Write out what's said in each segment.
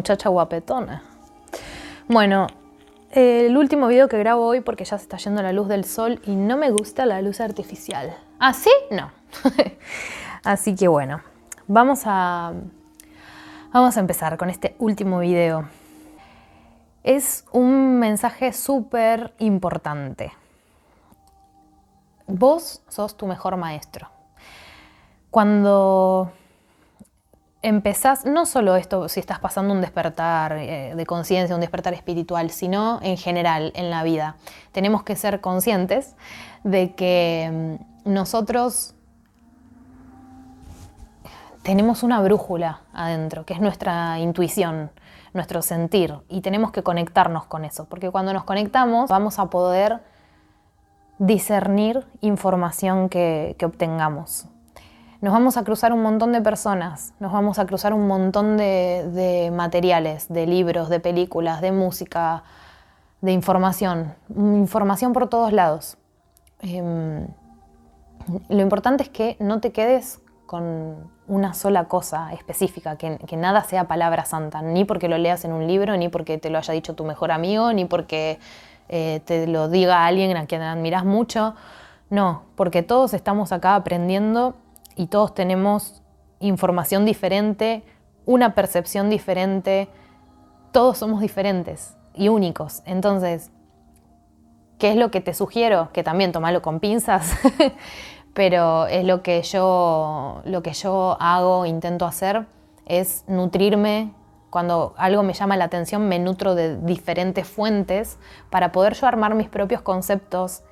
muchacha guapetona. Bueno, el último video que grabo hoy porque ya se está yendo la luz del sol y no me gusta la luz artificial. ¿Ah, sí? No. Así que bueno, vamos a, vamos a empezar con este último video. Es un mensaje súper importante. Vos sos tu mejor maestro. Cuando empezás, no solo esto, si estás pasando un despertar eh, de conciencia, un despertar espiritual, sino en general en la vida, tenemos que ser conscientes de que mm, nosotros tenemos una brújula adentro, que es nuestra intuición, nuestro sentir, y tenemos que conectarnos con eso, porque cuando nos conectamos vamos a poder discernir información que, que obtengamos nos vamos a cruzar un montón de personas, nos vamos a cruzar un montón de, materiales, de libros, de películas, de música, de información, información por todos lados. Em, lo importante es que no te quedes con una sola cosa específica, que, nada sea palabra santa, ni porque lo leas en un libro, ni porque te lo haya dicho tu mejor amigo, ni porque eh, te lo diga alguien a quien admiras mucho. No, porque todos estamos acá aprendiendo y todos tenemos información diferente, una percepción diferente, todos somos diferentes y únicos. Entonces, ¿qué es lo que te sugiero? Que también tomalo con pinzas, pero es lo que yo lo que yo hago, intento hacer es nutrirme cuando algo me llama la atención, me nutro de diferentes fuentes para poder yo armar mis propios conceptos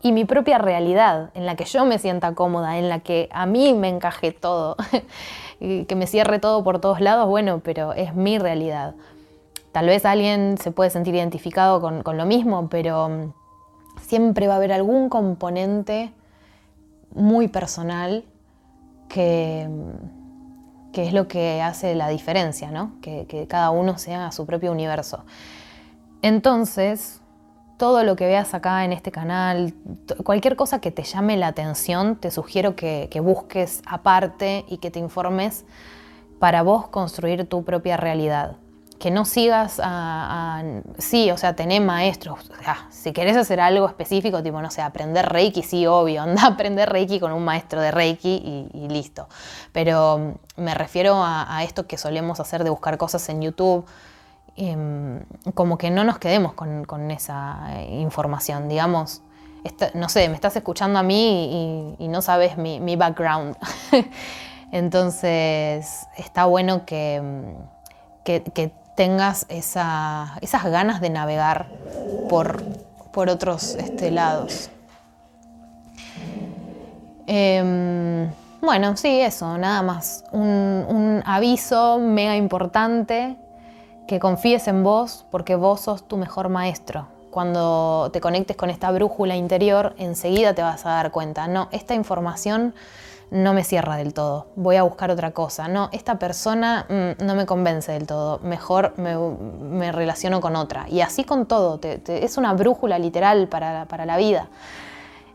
y mi propia realidad, en la que yo me sienta cómoda, en la que a mí me encaje todo, que me cierre todo por todos lados, bueno, pero es mi realidad. Tal vez alguien se puede sentir identificado con, lo mismo, pero mm, siempre va a haber algún componente muy personal que, mm, que es lo que hace la diferencia, ¿no? que, que cada uno sea su propio universo. Entonces, todo lo que veas acá en este canal, cualquier cosa que te llame la atención, te sugiero que, busques aparte y que te informes para vos construir tu propia realidad. Que no sigas a, sí, o sea, tenés maestros. si querés hacer algo específico, tipo, no sé, aprender Reiki, sí, obvio, anda a aprender Reiki con un maestro de Reiki y, listo. Pero me refiero a esto que solemos hacer de buscar cosas en YouTube Em, como que no nos quedemos con, esa eh, información, digamos. no sé, me estás escuchando a mí y, no sabes mi, background. Entonces está bueno que, que, tengas esas ganas de navegar por, por otros este, lados. Em, bueno, sí, eso, nada más. Un aviso mega importante que confíes en vos porque vos sos tu mejor maestro. Cuando te conectes con esta brújula interior, enseguida te vas a dar cuenta, no, esta información no me cierra del todo, voy a buscar otra cosa, no, esta persona mm, no me convence del todo, mejor me, relaciono con otra. Y así con todo, es una brújula literal para, para la vida.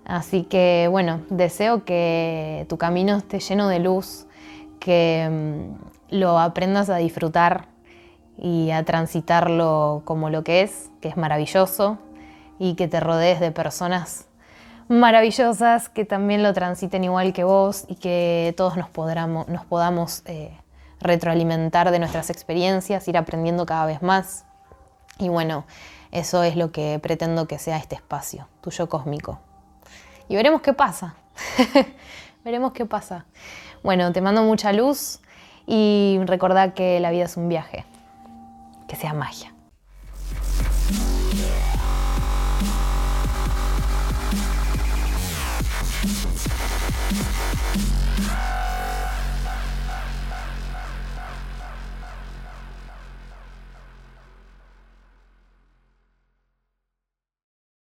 Así que bueno, deseo que tu camino esté lleno de luz, que mm, lo aprendas a disfrutar y a transitarlo como lo que es, que es maravilloso, y que te rodees de personas maravillosas que también lo transiten igual que vos y que todos nos, nos podamos eh, retroalimentar de nuestras experiencias, ir aprendiendo cada vez más. Y bueno, eso es lo que pretendo que sea este espacio, tuyo cósmico. Y veremos qué pasa. veremos qué pasa. Bueno, te mando mucha luz y recordá que la vida es un viaje que sea magia.